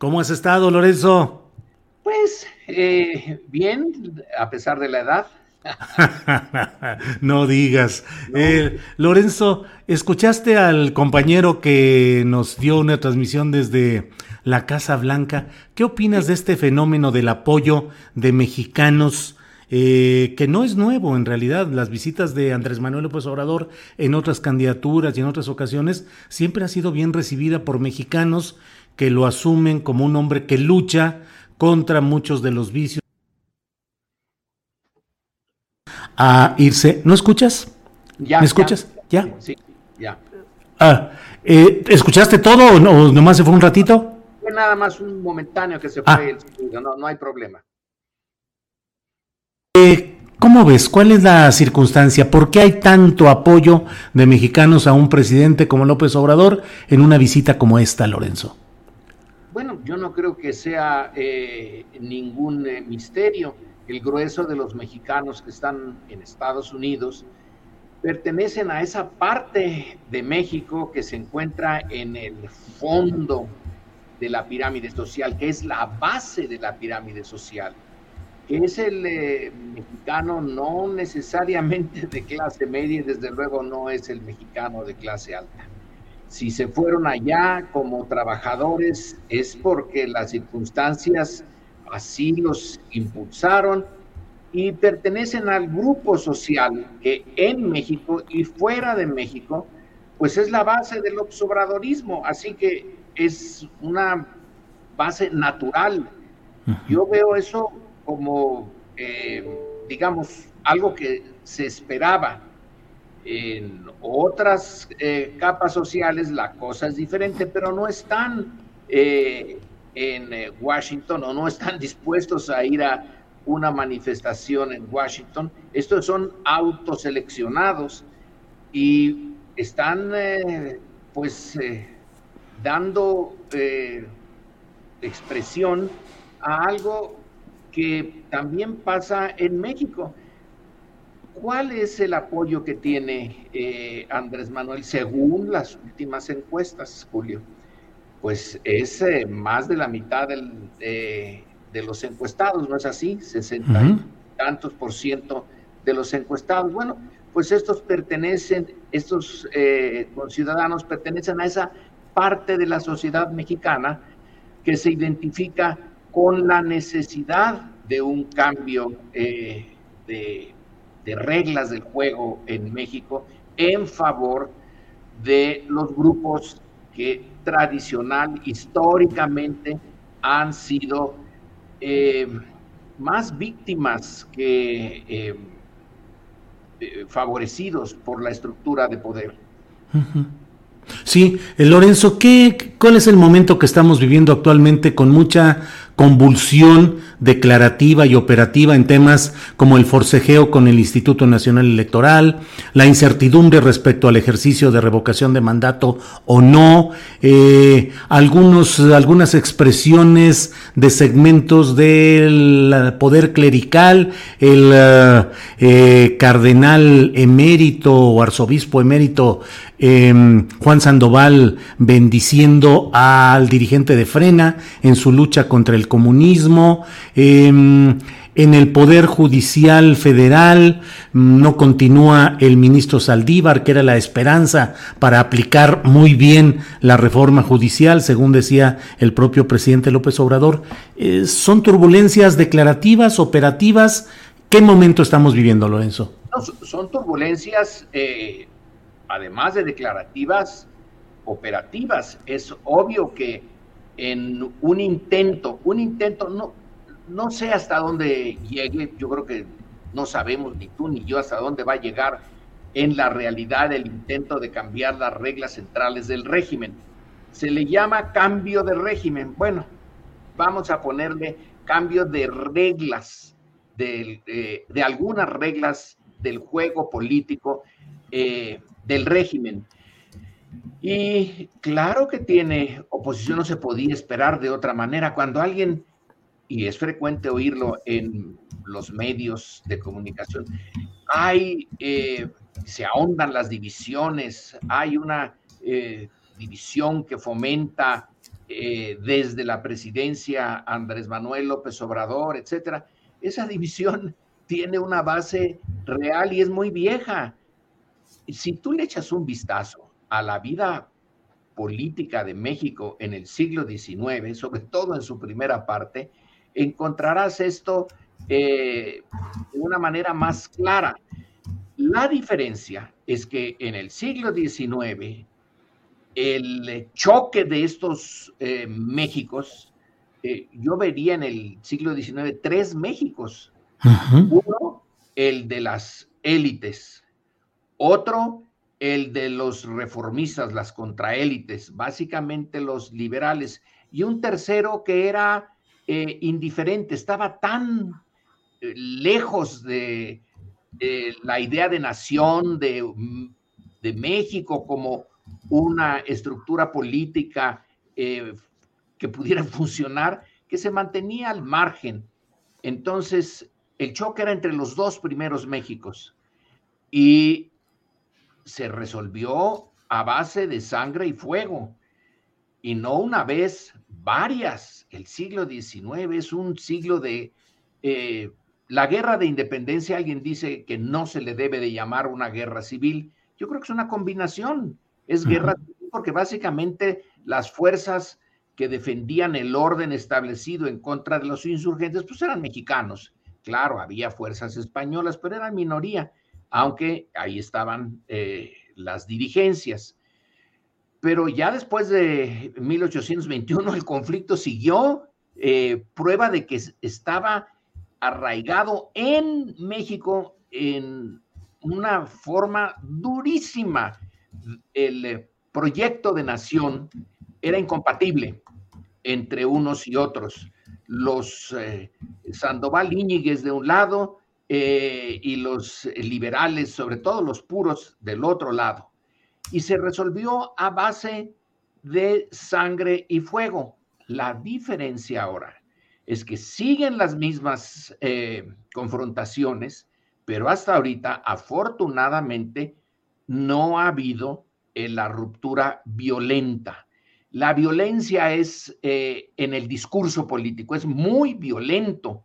¿Cómo has estado, Lorenzo? Pues eh, bien, a pesar de la edad. no digas. Eh, Lorenzo, ¿escuchaste al compañero que nos dio una transmisión desde la Casa Blanca? ¿Qué opinas de este fenómeno del apoyo de mexicanos? Eh, que no es nuevo en realidad. Las visitas de Andrés Manuel López Obrador en otras candidaturas y en otras ocasiones siempre ha sido bien recibida por mexicanos que lo asumen como un hombre que lucha contra muchos de los vicios. A irse. ¿No escuchas? Ya, ¿Me escuchas? ¿Ya? Sí, ya. Ah, eh, ¿Escuchaste todo o no, nomás se fue un ratito? Fue nada más un momentáneo que se Ah. fue el no, no hay problema. Eh, ¿Cómo ves? ¿Cuál es la circunstancia? ¿Por qué hay tanto apoyo de mexicanos a un presidente como López Obrador en una visita como esta, Lorenzo? Yo no creo que sea eh, ningún eh, misterio. El grueso de los mexicanos que están en Estados Unidos pertenecen a esa parte de México que se encuentra en el fondo de la pirámide social, que es la base de la pirámide social, que es el eh, mexicano no necesariamente de clase media y desde luego no es el mexicano de clase alta. Si se fueron allá como trabajadores es porque las circunstancias así los impulsaron y pertenecen al grupo social que en México y fuera de México, pues es la base del observadorismo, así que es una base natural. Yo veo eso como, eh, digamos, algo que se esperaba. En otras eh, capas sociales la cosa es diferente, pero no están eh, en eh, Washington o no están dispuestos a ir a una manifestación en Washington. Estos son autoseleccionados y están eh, pues dando expresión a algo que también pasa en México. ¿Cuál es el apoyo que tiene eh, Andrés Manuel según las últimas encuestas, Julio? Pues es eh, más de la mitad del, de, de los encuestados, ¿no es así? 60 y Ujú. tantos por ciento de los encuestados. Bueno, pues estos pertenecen, estos eh, conciudadanos pertenecen a esa parte de la sociedad mexicana que se identifica con la necesidad de un cambio eh, de, de reglas del juego en México en favor de los grupos que tradicional, históricamente, han sido eh, más víctimas que eh, eh, favorecidos por la estructura de poder. Sí, Lorenzo, ¿qué, ¿cuál es el momento que estamos viviendo actualmente con mucha convulsión declarativa y operativa en temas como el forcejeo con el Instituto Nacional Electoral, la incertidumbre respecto al ejercicio de revocación de mandato o no, eh, algunos, algunas expresiones de segmentos del poder clerical, el eh, cardenal emérito o arzobispo emérito Em, Juan Sandoval bendiciendo al dirigente de Frena en su lucha contra el comunismo. Em, en el Poder Judicial Federal no continúa el ministro Saldívar, que era la esperanza para aplicar muy bien la reforma judicial, según decía el propio presidente López Obrador. Eh, ¿Son turbulencias declarativas, operativas? ¿Qué momento estamos viviendo, Lorenzo? son turbulencias eh, además de declarativas, operativas. Es obvio que en un intento, un intento, no, no sé hasta dónde llegue, yo creo que no sabemos ni tú ni yo hasta dónde va a llegar en la realidad el intento de cambiar las reglas centrales del régimen. Se le llama cambio de régimen. Bueno, vamos a ponerle cambio de reglas, de, de algunas reglas del juego político eh, del régimen. Y claro que tiene oposición, no se podía esperar de otra manera. Cuando alguien, y es frecuente oírlo en los medios de comunicación, hay, eh, se ahondan las divisiones, hay una eh, división que fomenta eh, desde la presidencia Andrés Manuel López Obrador, etcétera. Esa división tiene una base real y es muy vieja si tú le echas un vistazo a la vida política de México en el siglo XIX, sobre todo en su primera parte, encontrarás esto eh, de una manera más clara. La diferencia es que en el siglo XIX, el choque de estos eh, Méxicos, eh, yo vería en el siglo XIX tres Méxicos. Uno, el de las élites, otro, el de los reformistas, las contraélites, básicamente los liberales. Y un tercero que era eh, indiferente, estaba tan eh, lejos de, la idea de nación de, de, México como una estructura política eh, que pudiera funcionar, que se mantenía al margen. Entonces, el choque era entre los dos primeros Méxicos. Y se resolvió a base de sangre y fuego. Y no una vez, varias. El siglo XIX es un siglo de... Eh, la guerra de independencia, alguien dice que no se le debe de llamar una guerra civil. Yo creo que es una combinación. Es guerra civil porque básicamente las fuerzas que defendían el orden establecido en contra de los insurgentes, pues eran mexicanos. Claro, había fuerzas españolas, pero eran minoría aunque ahí estaban eh, las dirigencias. Pero ya después de 1821 el conflicto siguió, eh, prueba de que estaba arraigado en México en una forma durísima. El proyecto de nación era incompatible entre unos y otros. Los eh, Sandoval Íñiguez de un lado, eh, y los liberales, sobre todo los puros, del otro lado. Y se resolvió a base de sangre y fuego. La diferencia ahora es que siguen las mismas eh, confrontaciones, pero hasta ahorita, afortunadamente, no ha habido eh, la ruptura violenta. La violencia es en el discurso político, es muy violento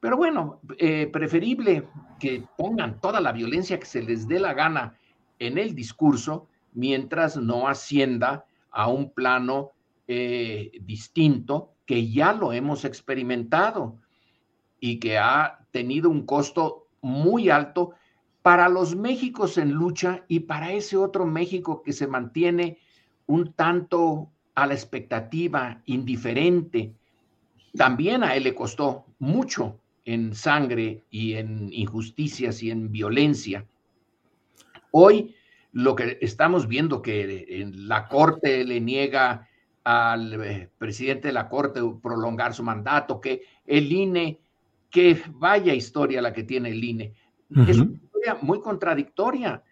pero bueno, eh, preferible que pongan toda la violencia que se les dé la gana en el discurso mientras no ascienda a un plano eh, distinto que ya lo hemos experimentado y que ha tenido un costo muy alto para los Méxicos en lucha y para ese otro México que se mantiene un tanto a la expectativa, indiferente. También a él le costó mucho en sangre y en injusticias y en violencia. Hoy lo que estamos viendo que en la Corte le niega al eh, presidente de la Corte prolongar su mandato, que el INE, que vaya historia la que tiene el INE. Es una historia muy contradictoria.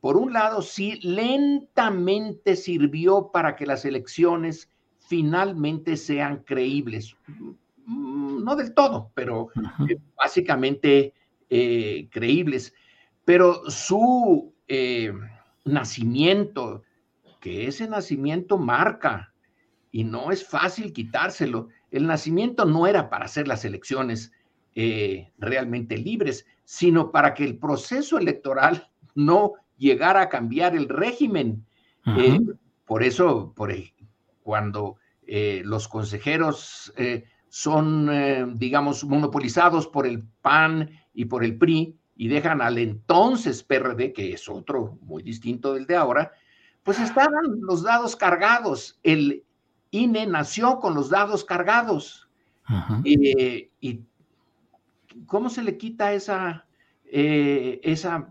Por un lado, sí, lentamente sirvió para que las elecciones finalmente sean creíbles. Mm, no del todo, pero eh, básicamente eh, creíbles. Pero su nacimiento, que ese nacimiento marca y no es fácil quitárselo. El nacimiento no era para hacer las elecciones eh, realmente libres, sino para que el proceso electoral no llegara a cambiar el régimen. Eh, por eso, por, cuando eh, los consejeros son, digamos, monopolizados por el PAN y por el PRI y dejan al entonces PRD, que es otro muy distinto del de ahora, pues estaban los dados cargados. El, INE nació con los dados cargados. Eh, ¿Y cómo se le quita esa, eh, esa,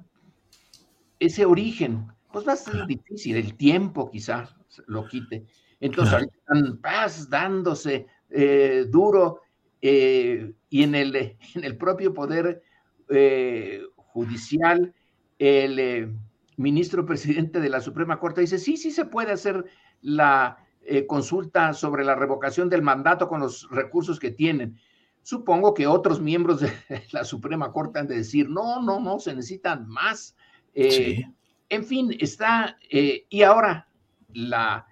ese origen? Pues va a ser difícil, el tiempo quizá lo quite. Entonces, ahorita están dándose eh, duro y en el, en el propio poder judicial, el ministro presidente de la Suprema Corte dice, sí, sí se puede hacer la eh, consulta sobre la revocación del mandato con los recursos que tienen. Supongo que otros miembros de la Suprema Corte han de decir, no, no, no, se necesitan más. Eh, en fin, está, eh, y ahora la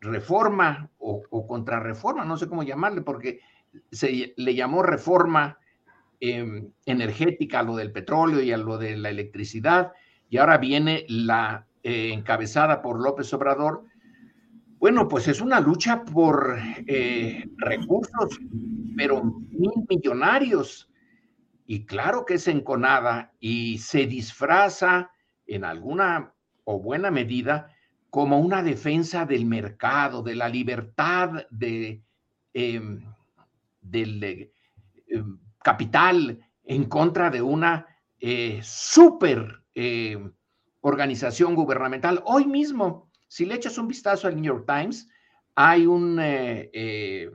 reforma o, o, contrarreforma, no sé cómo llamarle, porque se le llamó reforma em, energética a lo del petróleo y a lo de la electricidad, y ahora viene la encabezada por López Obrador, bueno, pues es una lucha por eh, recursos, pero mil millonarios. Y claro que es enconada y se disfraza en alguna o buena medida como una defensa del mercado, de la libertad de, em, del em, capital en contra de una eh, super em, organización gubernamental. Hoy mismo si le echas un vistazo al New York Times, hay un, eh, eh,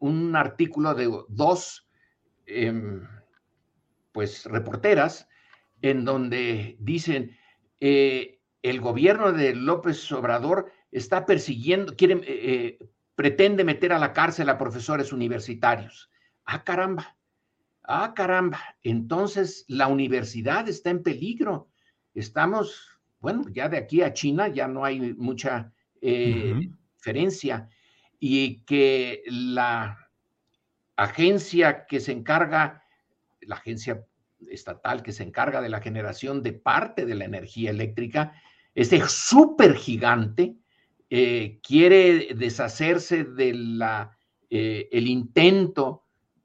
un artículo de dos em, pues, reporteras en donde dicen, eh, el gobierno de López Obrador está persiguiendo, quiere, pretende meter a la cárcel a profesores universitarios. Ah, caramba. Ah, caramba. Entonces la universidad está en peligro. Estamos bueno, ya de aquí a China ya no hay mucha eh, diferencia y que la agencia que se encarga, la agencia estatal que se encarga de la generación de parte de la energía eléctrica, este súper gigante, eh, quiere deshacerse del eh, intento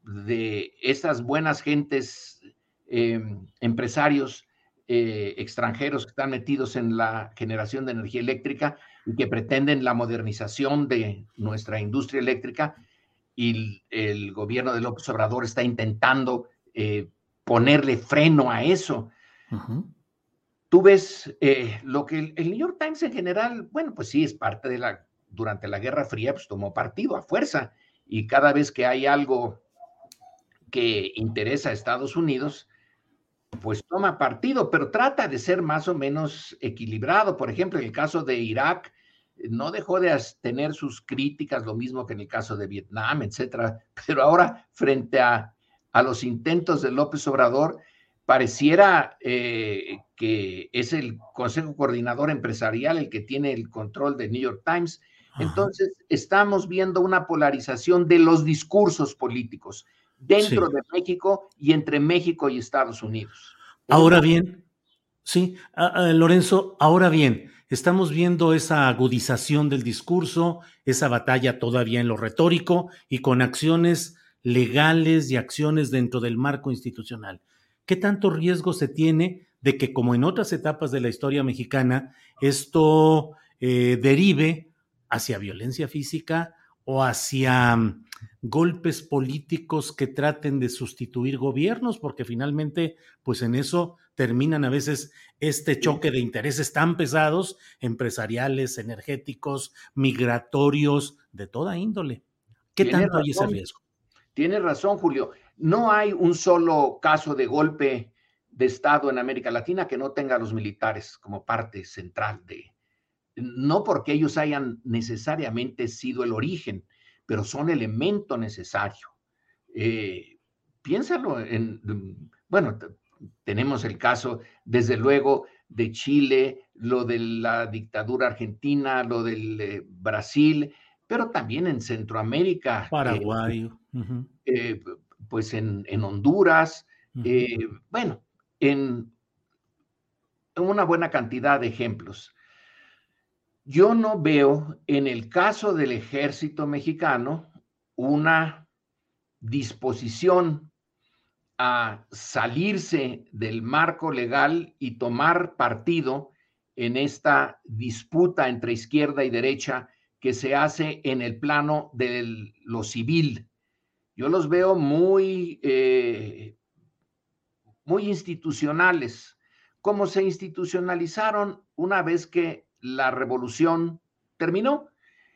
de esas buenas gentes, em, empresarios eh, extranjeros que están metidos en la generación de energía eléctrica y que pretenden la modernización de nuestra industria eléctrica y el, gobierno de López Obrador está intentando eh, ponerle freno a eso. Tú ves eh, lo que el, el, New York Times en general, bueno, pues sí, es parte de la, durante la Guerra Fría, pues tomó partido a fuerza y cada vez que hay algo que interesa a Estados Unidos, pues toma partido, pero trata de ser más o menos equilibrado. Por ejemplo, en el caso de Irak, no dejó de tener sus críticas, lo mismo que en el caso de Vietnam, etcétera. Pero ahora, frente a, los intentos de López Obrador, pareciera eh, que es el Consejo Coordinador Empresarial el que tiene el control de New York Times. Entonces, estamos viendo una polarización de los discursos políticos dentro de México y entre México y Estados Unidos. Ahora bien, sí, Lorenzo, ahora bien, estamos viendo esa agudización del discurso, esa batalla todavía en lo retórico y con acciones legales y acciones dentro del marco institucional. ¿Qué tanto riesgo se tiene de que, como en otras etapas de la historia mexicana, esto eh, derive hacia violencia física o hacia mm, golpes políticos que traten de sustituir gobiernos, porque finalmente, pues en eso terminan a veces este choque de intereses tan pesados, empresariales, energéticos, migratorios, de toda índole. ¿Qué tanto hay ese riesgo? Tiene razón, Julio. No hay un solo caso de golpe de Estado en América Latina que no tenga a los militares como parte central de, no porque ellos hayan necesariamente sido el origen, pero son elemento necesario. Eh, piénsalo en, bueno, tenemos el caso, desde luego, de Chile, lo de la dictadura argentina, lo del eh, Brasil, pero también en Centroamérica. Eh, Paraguay. Eh, pues en, Honduras, bueno, en una buena cantidad de ejemplos. Yo no veo en el caso del ejército mexicano una disposición a salirse del marco legal y tomar partido en esta disputa entre izquierda y derecha que se hace en el plano de lo civil. Yo los veo muy, eh, muy institucionales, como se institucionalizaron una vez que la revolución terminó.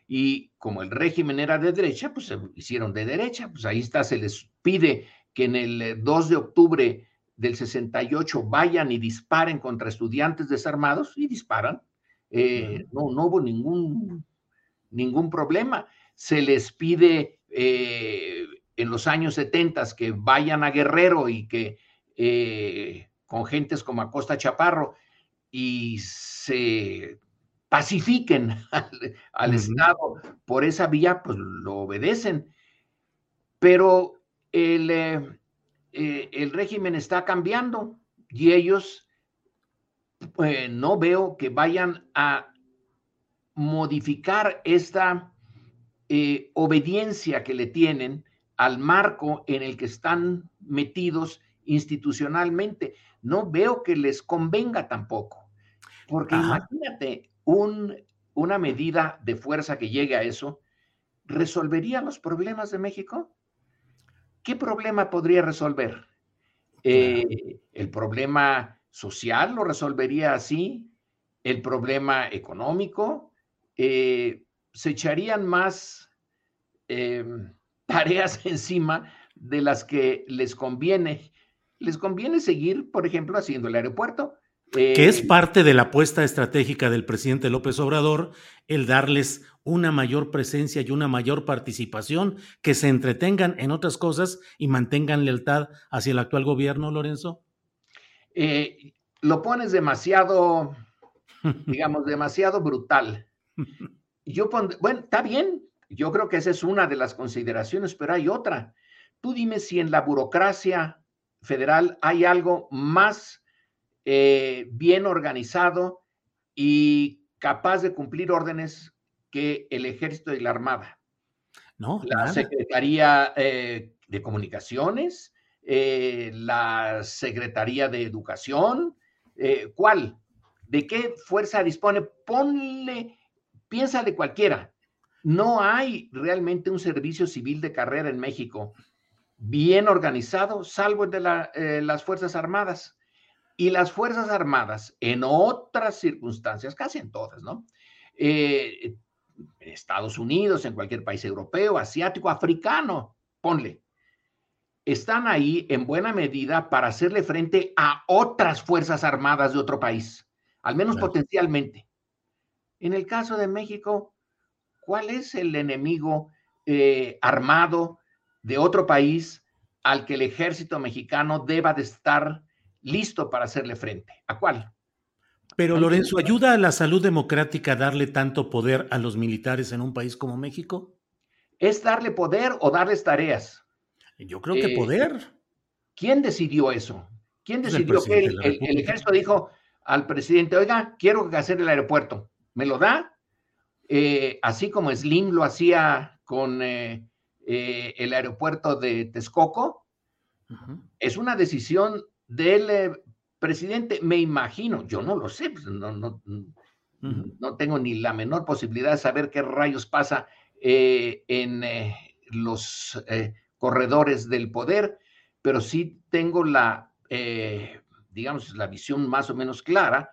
Y como el régimen era de derecha, pues se hicieron de derecha, pues ahí está, se les pide que en el 2 eh, de octubre del 68 vayan y disparen contra estudiantes desarmados y disparan. Eh, no, no hubo ningún, ningún problema. Se les pide eh, en los años 70 que vayan a Guerrero y que con gentes como Acosta Chaparro y se pacifiquen al, Estado por esa vía, pues lo obedecen. Pero el, eh, eh, el régimen está cambiando y ellos eh, no veo que vayan a modificar esta obediencia que le tienen al marco en el que están metidos institucionalmente. No veo que les convenga tampoco, porque imagínate un, una medida de fuerza que llegue a eso, ¿resolvería los problemas de México? ¿qué problema podría resolver? Eh, ¿El problema social lo resolvería así? ¿El problema económico? Eh, ¿Se echarían más em, tareas encima de las que les conviene? Les conviene seguir, por ejemplo, haciendo el aeropuerto, que es eh, parte de la apuesta estratégica del presidente López Obrador, el darles una mayor presencia y una mayor participación, que se entretengan en otras cosas y mantengan lealtad hacia el actual gobierno, Lorenzo? Eh, lo pones demasiado, digamos, demasiado brutal. Yo bueno, está bien, yo creo que esa es una de las consideraciones, pero hay otra. Tú dime si en la burocracia federal hay algo más eh, bien organizado y capaz de cumplir órdenes que el ejército y la armada. No, la Secretaría eh, de Comunicaciones, eh, la Secretaría de Educación, ¿cuál? ¿De qué fuerza dispone? Ponle, piensa de cualquiera. No hay realmente un servicio civil de carrera en México bien organizado, salvo el de las Fuerzas Armadas. Y las Fuerzas Armadas, en otras circunstancias, casi en todas, ¿no? Eh, Estados Unidos, en cualquier país europeo, asiático, africano, ponle, están ahí en buena medida para hacerle frente a otras Fuerzas Armadas de otro país, al menos potencialmente. En el caso de México, ¿cuál es el enemigo eh, armado de otro país al que el ejército mexicano deba de estar listo para hacerle frente. ¿A cuál? Pero Lorenzo, ¿ayuda a la salud democrática darle tanto poder a los militares en un país como México? ¿Es darle poder o darles tareas? Yo creo que eh, poder. ¿Quién decidió eso? ¿Quién decidió que el, ejército dijo al presidente, oiga, quiero hacer el aeropuerto? ¿Me lo da? Eh, así como Slim lo hacía con eh, el aeropuerto de Texcoco. Es una decisión del eh, presidente, me imagino, yo no lo sé, pues, no, no, no tengo ni la menor posibilidad de saber qué rayos pasa eh, en los corredores del poder, pero sí tengo la, digamos, la visión más o menos clara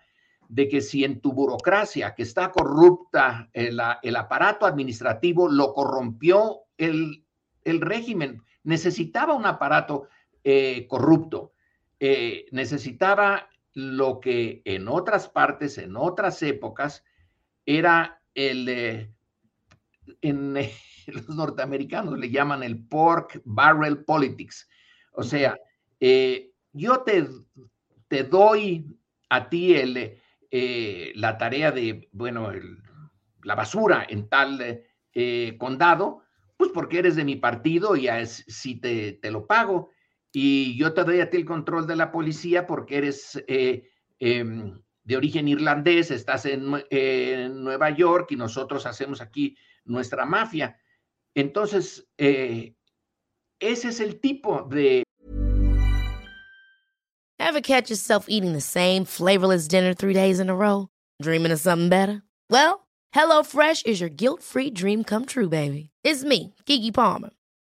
de que si en tu burocracia, que está corrupta, el, el aparato administrativo lo corrompió el, el, régimen, necesitaba un aparato corrupto, necesitaba lo que en otras partes, en otras épocas, era el, eh, en los norteamericanos le llaman el pork barrel politics. O sea, eh, yo te, te, doy a ti el, eh, la tarea de, bueno, la basura en tal condado, pues porque eres de mi partido y si te, te lo pago y yo te doy a ti el control de la policía porque eres eh, em, de origen irlandés, estás en, Nueva York y nosotros hacemos aquí nuestra mafia. Entonces, eh, ese es el tipo de... Ever catch yourself eating the same flavorless dinner three days in a row? Dreaming of something better? Well, HelloFresh is your guilt-free dream come true, baby. It's me, Kiki Palmer.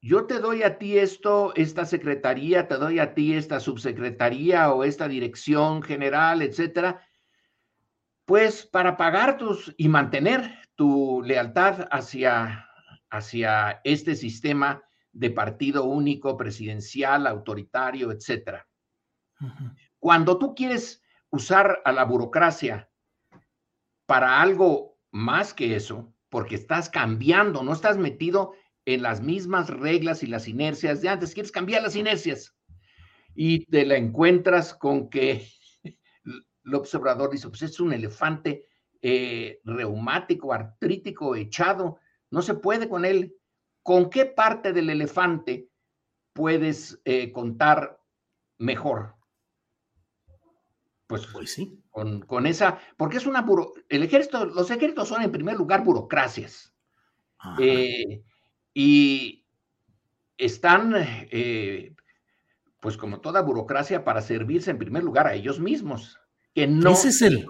Yo te doy a ti esto, esta secretaría, te doy a ti esta subsecretaría o esta dirección general, etcétera, pues para pagar tus y mantener tu lealtad hacia, hacia este sistema de partido único, presidencial, autoritario, etcétera. Cuando tú quieres usar a la burocracia para algo más que eso, porque estás cambiando, no estás metido en las mismas reglas y las inercias de antes. Quieres cambiar las inercias y te la encuentras con que el observador dice, pues es un elefante eh, reumático, artrítico, echado, no se puede con él. ¿Con qué parte del elefante puedes eh, contar mejor? Pues, pues sí. Con, esa, porque es una, el ejército, los ejércitos son en primer lugar burocracias. Eh, y están, eh, pues como toda burocracia, para servirse en primer lugar a ellos mismos. Que no... Ese es el,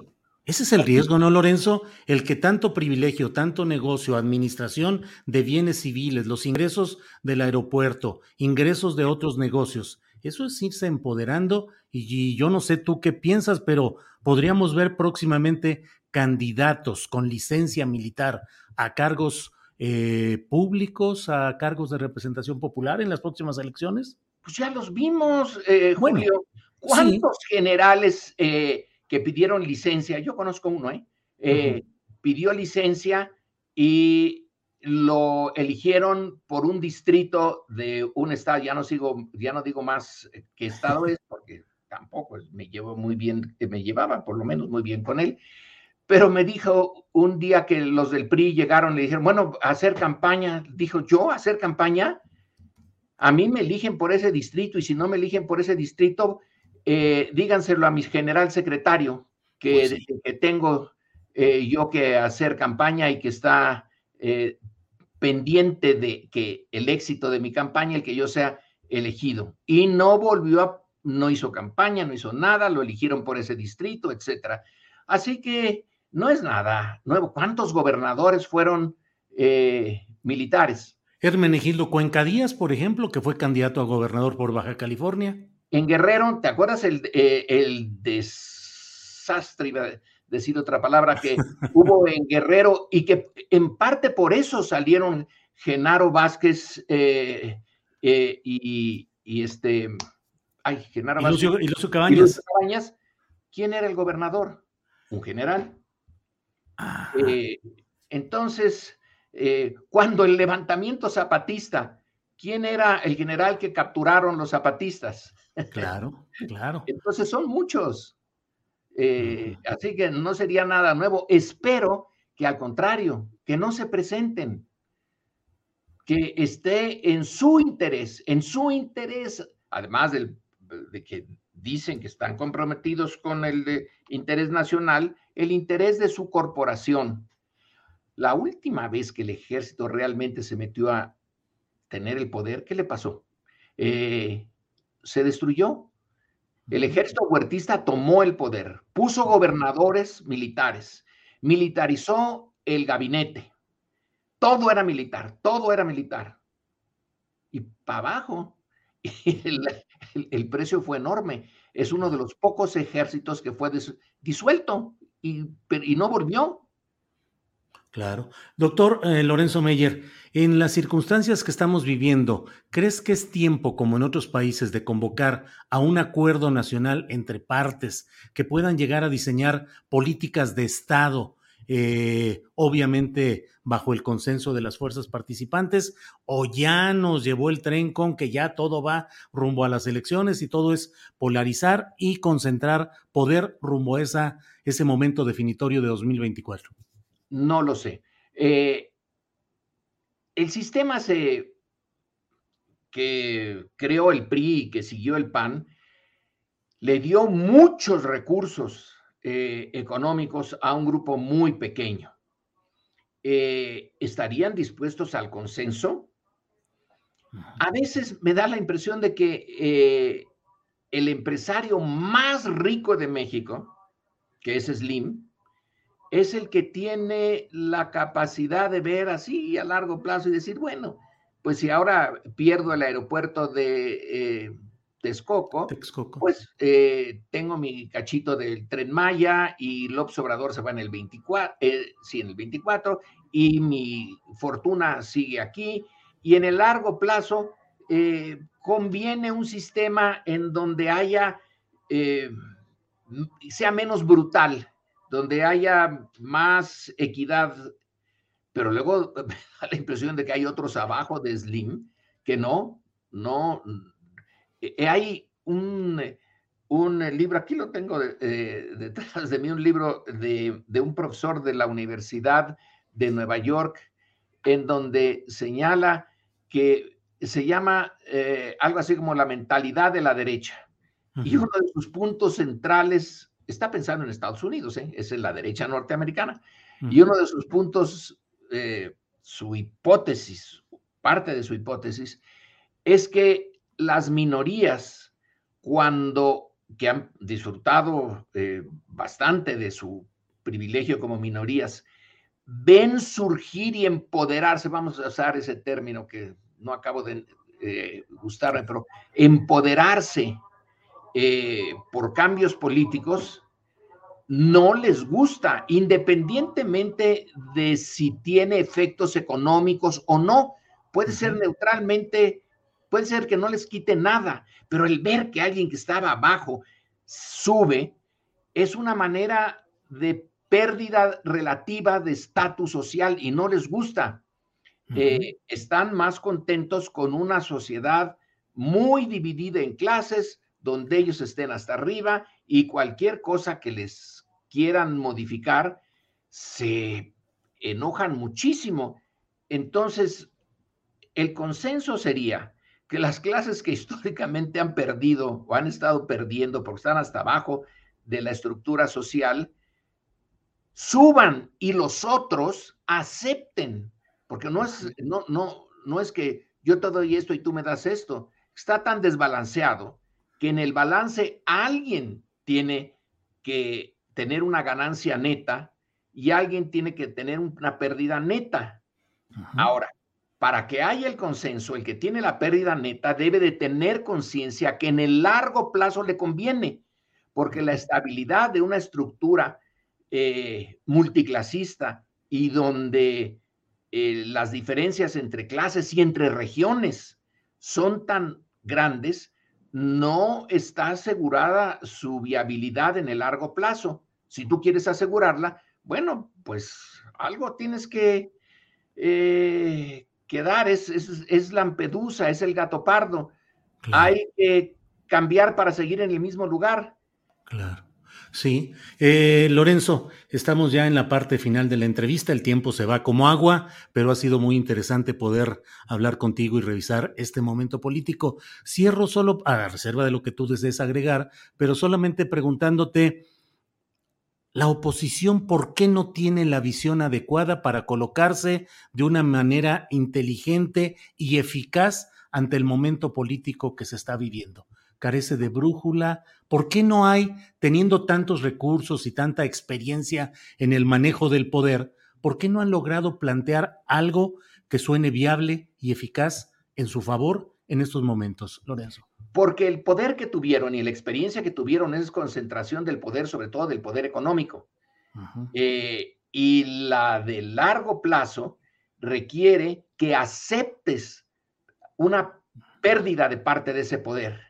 ese es el riesgo, ¿no, Lorenzo? El que tanto privilegio, tanto negocio, administración de bienes civiles, los ingresos del aeropuerto, ingresos de otros negocios, eso es irse empoderando y, yo no sé tú qué piensas, pero podríamos ver próximamente candidatos con licencia militar a cargos eh, públicos a cargos de representación popular en las próximas elecciones? Pues ya los vimos, eh, Julio. ¿Cuántos generales eh, que pidieron licencia? Yo conozco uno, ¿eh? Pidió licencia y lo eligieron por un distrito de un estado, ya no sigo, ya no digo más qué estado es, porque tampoco me llevo muy bien, me llevaba por lo menos muy bien con él, pero me dijo un día que los del PRI llegaron, le dijeron, bueno, hacer campaña, dijo, yo hacer campaña, a mí me eligen por ese distrito y si no me eligen por ese distrito, eh, díganselo a mi general secretario que, pues tengo eh, yo que hacer campaña y que está eh, pendiente de que el éxito de mi campaña, el que yo sea elegido. Y no volvió a, no hizo campaña, no hizo nada, lo eligieron por ese distrito, etcétera. Así que no es nada nuevo. ¿Cuántos gobernadores fueron eh, militares? Hermenegildo Cuenca Díaz, por ejemplo, que fue candidato a gobernador por Baja California. En Guerrero, ¿te acuerdas el, eh, el desastre, iba a decir otra palabra, que hubo en Guerrero y que en parte por eso salieron Genaro Vázquez eh, Eh, y, este, ay, Genaro ¿Y Lucio, y Lucio Cabañas. Cabañas. ¿Quién era el gobernador? Un general. Eh, entonces, eh, cuando el levantamiento zapatista, ¿quién era el general que capturaron los zapatistas? Claro, claro. Entonces son muchos. así que no sería nada nuevo. Espero que al contrario, que no se presenten, que esté en su interés, en su interés, además de que dicen que están comprometidos con el interés nacional, el interés de su corporación. La última vez que el ejército realmente se metió a tener el poder, ¿qué le pasó? Eh, se destruyó. El ejército huertista tomó el poder, puso gobernadores militares, militarizó el gabinete. Todo era militar, todo era militar. Y para abajo, el, precio fue enorme. Es uno de los pocos ejércitos que fue disuelto y, no volvió. Claro. Doctor eh, Lorenzo Meyer, en las circunstancias que estamos viviendo, ¿crees que es tiempo, como en otros países, de convocar a un acuerdo nacional entre partes que puedan llegar a diseñar políticas de Estado eh, obviamente bajo el consenso de las fuerzas participantes, o ya nos llevó el tren con que ya todo va rumbo a las elecciones y todo es polarizar y concentrar poder rumbo a ese momento definitorio de 2024? No lo sé. Eh, el sistema se, que creó el PRI y que siguió el PAN le dio muchos recursos eh, económicos a un grupo muy pequeño. Eh, ¿Estarían dispuestos al consenso? A veces me da la impresión de que eh, el empresario más rico de México, que es Slim, es el que tiene la capacidad de ver así a largo plazo y decir, bueno, pues si ahora pierdo el aeropuerto de Texcoco, pues eh, tengo mi cachito del tren Maya y López Obrador se va en el 24, eh, sí, en el 24, y mi fortuna sigue aquí. Y en el largo plazo eh, conviene un sistema en donde haya, sea menos brutal, donde haya más equidad, pero luego da la impresión de que hay otros abajo de Slim que no, no, hay un, eh, un, libro, aquí lo tengo detrás de mí, un libro de, un profesor de la Universidad de Nueva York, en donde señala que se llama algo así como la mentalidad de la derecha. Y uno de sus puntos centrales, está pensando en Estados Unidos, es en la derecha norteamericana, y uno de sus puntos, su hipótesis, parte de su hipótesis, es que las minorías, cuando que han disfrutado eh, bastante de su privilegio como minorías, ven surgir y empoderarse, vamos a usar ese término que no acabo de eh, gustarme, pero empoderarse eh, por cambios políticos, no les gusta, independientemente de si tiene efectos económicos o no. Puede ser neutralmente Puede ser que no les quite nada, pero el ver que alguien que estaba abajo sube es una manera de pérdida relativa de estatus social y no les gusta. Eh, están más contentos con una sociedad muy dividida en clases, donde ellos estén hasta arriba y cualquier cosa que les quieran modificar, se enojan muchísimo. Entonces, el consenso sería, que las clases que históricamente han perdido o han estado perdiendo porque están hasta abajo de la estructura social, suban y los otros acepten, porque no es, no, no, no es que yo te doy esto y tú me das esto, está tan desbalanceado que en el balance alguien tiene que tener una ganancia neta y alguien tiene que tener una pérdida neta. Ahora, para que haya el consenso, el que tiene la pérdida neta debe de tener conciencia que en el largo plazo le conviene, porque la estabilidad de una estructura eh, multiclasista y donde eh, las diferencias entre clases y entre regiones son tan grandes, no está asegurada su viabilidad en el largo plazo. Si tú quieres asegurarla, bueno, pues algo tienes que, eh, dar, es, es, Lampedusa, es el gato pardo. Hay que cambiar para seguir en el mismo lugar. Claro. Sí, eh, Lorenzo, estamos ya en la parte final de la entrevista, el tiempo se va como agua, pero ha sido muy interesante poder hablar contigo y revisar este momento político. Cierro solo a reserva de lo que tú desees agregar, pero solamente preguntándote, la oposición, ¿por qué no tiene la visión adecuada para colocarse de una manera inteligente y eficaz ante el momento político que se está viviendo? carece de brújula? ¿Por qué no hay, teniendo tantos recursos y tanta experiencia en el manejo del poder, por qué no han logrado plantear algo que suene viable y eficaz en su favor en estos momentos, Lorenzo? Porque el poder que tuvieron y la experiencia que tuvieron es concentración del poder, sobre todo del poder económico. Eh, y la de largo plazo requiere que aceptes una pérdida de parte de ese poder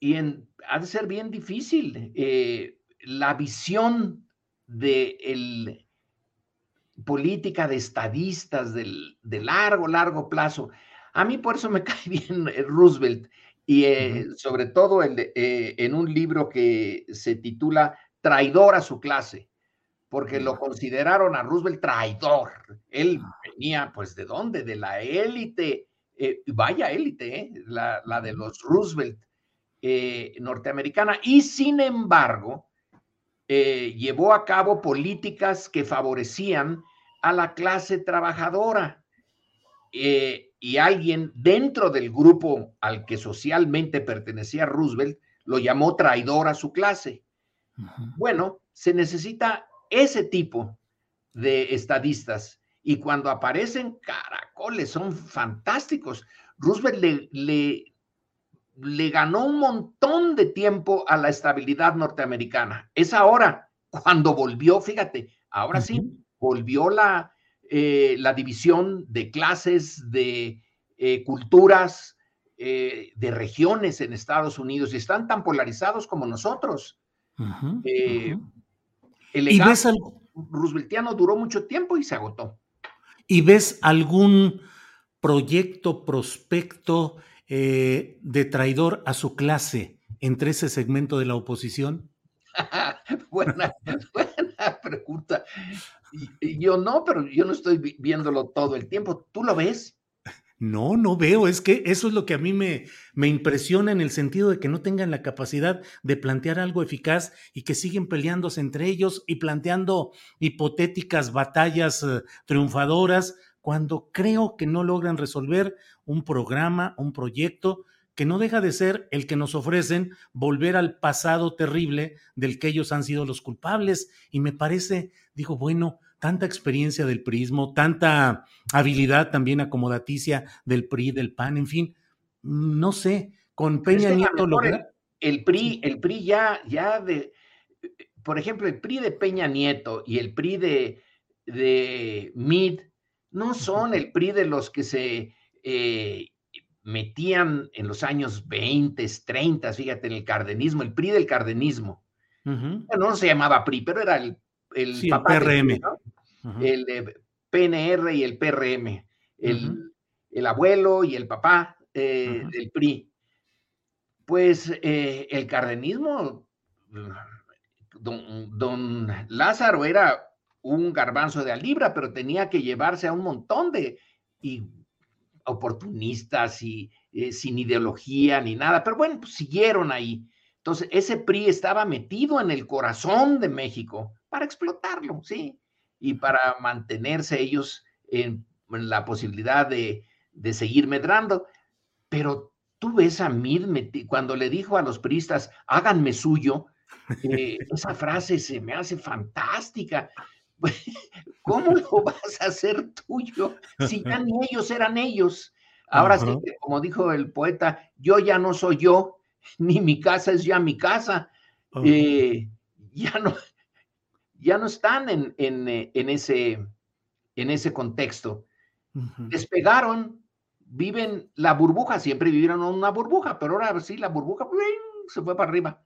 y ha de ser bien difícil. Eh, la visión de el, política de estadistas del, de largo, largo plazo. A mí por eso me cae bien eh, Roosevelt y eh, sobre todo el, en un libro que se titula Traidor a su clase, porque lo consideraron a Roosevelt traidor. Él ah. venía, pues, ¿de dónde? De la élite, vaya élite, la, la, de los Roosevelt. Eh, norteamericana y sin embargo eh, llevó a cabo políticas que favorecían a la clase trabajadora. Eh, y alguien dentro del grupo al que socialmente pertenecía Roosevelt lo llamó traidor a su clase. Bueno, se necesita ese tipo de estadistas y cuando aparecen caracoles son fantásticos. Roosevelt le, le ganó un montón de tiempo a la estabilidad norteamericana. Es ahora cuando volvió, fíjate, ahora sí, volvió la, eh, la división de clases, de eh, culturas, eh, de regiones en Estados Unidos y están tan polarizados como nosotros. El legado rooseveltiano duró mucho tiempo y se agotó. ¿Y ves algún proyecto, prospecto eh, de traidor a su clase entre ese segmento de la oposición? buena, buena pregunta. Yo no, pero yo no estoy viéndolo todo el tiempo. ¿Tú lo ves? No, no veo. Es que eso es lo que a mí me, me impresiona en el sentido de que no tengan la capacidad de plantear algo eficaz y que siguen peleándose entre ellos y planteando hipotéticas batallas eh, triunfadoras cuando creo que no logran resolver un programa, un proyecto que no deja de ser el que nos ofrecen volver al pasado terrible del que ellos han sido los culpables. Y me parece, digo, bueno, tanta experiencia del prismo, tanta habilidad también acomodaticia del PRI, del PAN, en fin, no sé, con Peña Nieto logra... El, PRI, el PRI ya, ya de, por ejemplo, el PRI de Peña Nieto y el PRI de, de Mid no son el PRI de los que se eh, metían en los años 20, 30, fíjate, en el cardenismo, el PRI del cardenismo. no se llamaba PRI, pero era el, el, PRM. El PNR y el PRM, el, abuelo y el papá eh, del PRI. Pues eh, el cardenismo, don, don Lázaro era un garbanzo de a libra, pero tenía que llevarse a un montón de oportunistas y eh, sin ideología ni nada, pero bueno, pues siguieron ahí. Entonces, ese PRI estaba metido en el corazón de México para explotarlo, ¿sí? Y para mantenerse ellos en, la posibilidad de, seguir medrando. Pero tú ves a Mid cuando le dijo a los priistas, háganme suyo, eh, esa frase se me hace fantástica. ¿Cómo lo vas a hacer tuyo si ya ni ellos eran ellos? Ahora sí, como dijo el poeta, yo ya no soy yo, ni mi casa es ya mi casa. Eh, ya, no, ya no están en, en, ese, en ese contexto. Despegaron, viven la burbuja, siempre vivieron una burbuja, pero ahora sí, la burbuja se fue para arriba.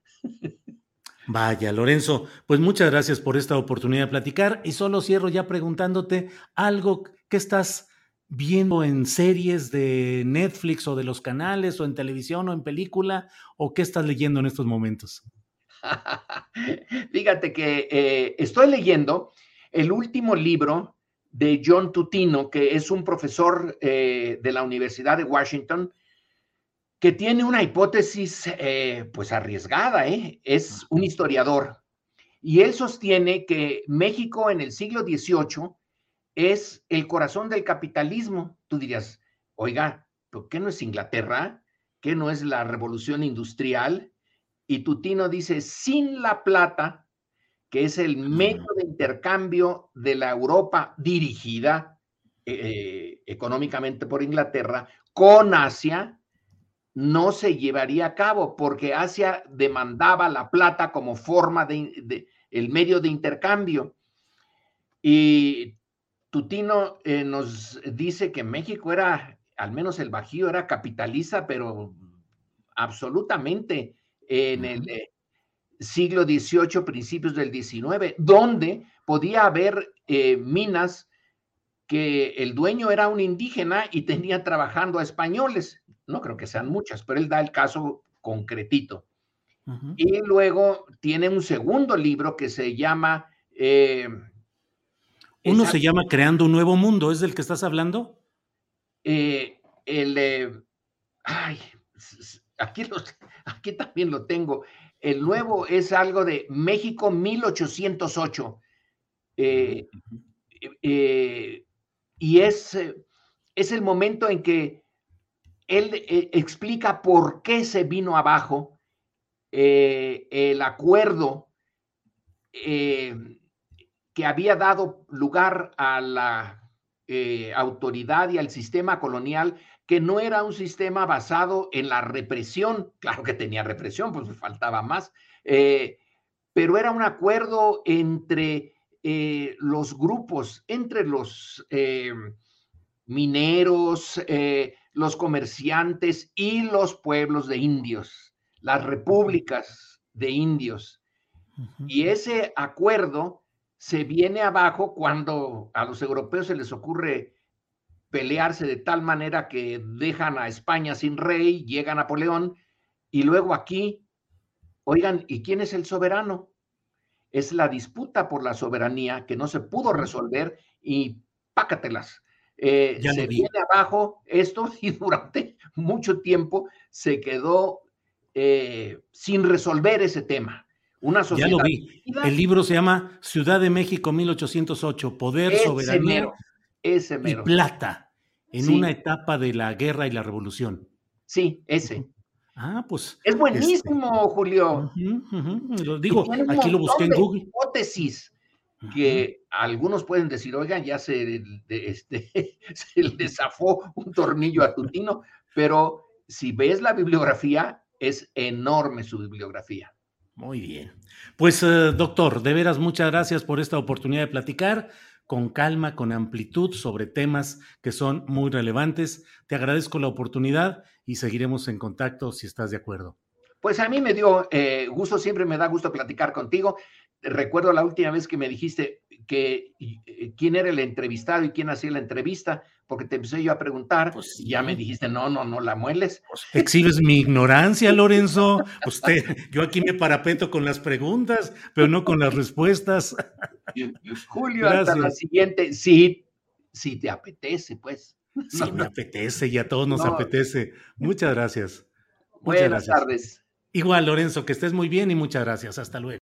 Vaya, Lorenzo, pues muchas gracias por esta oportunidad de platicar y solo cierro ya preguntándote algo que estás viendo en series de Netflix o de los canales o en televisión o en película o qué estás leyendo en estos momentos. Fíjate que eh, estoy leyendo el último libro de John Tutino, que es un profesor eh, de la Universidad de Washington, que tiene una hipótesis eh, pues arriesgada, ¿eh? es un historiador. Y él sostiene que México en el siglo XVIII es el corazón del capitalismo. Tú dirías, oiga, ¿por qué no es Inglaterra? ¿Qué no es la revolución industrial? Y Tutino dice, sin la plata, que es el medio de intercambio de la Europa dirigida eh, económicamente por Inglaterra, con Asia, no se llevaría a cabo porque Asia demandaba la plata como forma de, el medio de intercambio. Y Tutino eh, nos dice que México era, al menos el Bajío era capitalista, pero absolutamente en el eh, siglo XVIII, principios del XIX, donde podía haber eh, minas que el dueño era un indígena y tenía trabajando a españoles no creo que sean muchas, pero él da el caso concretito. Y luego tiene un segundo libro que se llama... Eh, Uno se llama Creando un Nuevo Mundo, ¿es del que estás hablando? Eh, el... ay, aquí, aquí también lo tengo. El nuevo es algo de México 1808. Eh, y es, es el momento en que él eh, explica por qué se vino abajo eh, el acuerdo eh, que había dado lugar a la autoridad y al sistema colonial, que no era un sistema basado en la represión, claro que tenía represión, pues faltaba más, pero era un acuerdo entre los grupos, entre los mineros, los comerciantes y los pueblos de indios, las repúblicas de indios. Y ese acuerdo se viene abajo cuando a los europeos se les ocurre pelearse de tal manera que dejan a España sin rey, llega Napoleón, y luego aquí, oigan, ¿y quién es el soberano? Es la disputa por la soberanía que no se pudo resolver y pácatelas. Eh, se viene abajo esto y durante mucho tiempo se quedó eh, sin resolver ese tema. Una sociedad ya lo vi. El libro se llama Ciudad de México 1808, Poder, Soberanía y Plata, en una etapa de la guerra y la revolución. Sí, ese. Ah, pues. Es buenísimo, este, Julio. Lo digo, aquí lo busqué en Google. Hipótesis que algunos pueden decir, oigan, ya se, este, se le zafó un tornillo a Tutino, pero si ves la bibliografía, es enorme su bibliografía. Muy bien. Pues, eh, doctor, de veras, muchas gracias por esta oportunidad de platicar con calma, con amplitud sobre temas que son muy relevantes. Te agradezco la oportunidad y seguiremos en contacto si estás de acuerdo. Pues a mí me dio eh, gusto, siempre me da gusto platicar contigo recuerdo la última vez que me dijiste que eh, quién era el entrevistado y quién hacía la entrevista, porque te empecé yo a preguntar pues y ya me dijiste, no, no, no la mueles. Pues, exhibes mi ignorancia, Lorenzo. Usted, yo aquí me parapeto con las preguntas, pero no con las respuestas. Julio, hasta la siguiente, sí, sí te apetece, pues. Sí, me apetece y a todos nos apetece. Muchas gracias. Muchas Buenas tardes. Igual, Lorenzo, que estés muy bien y muchas gracias. Hasta luego.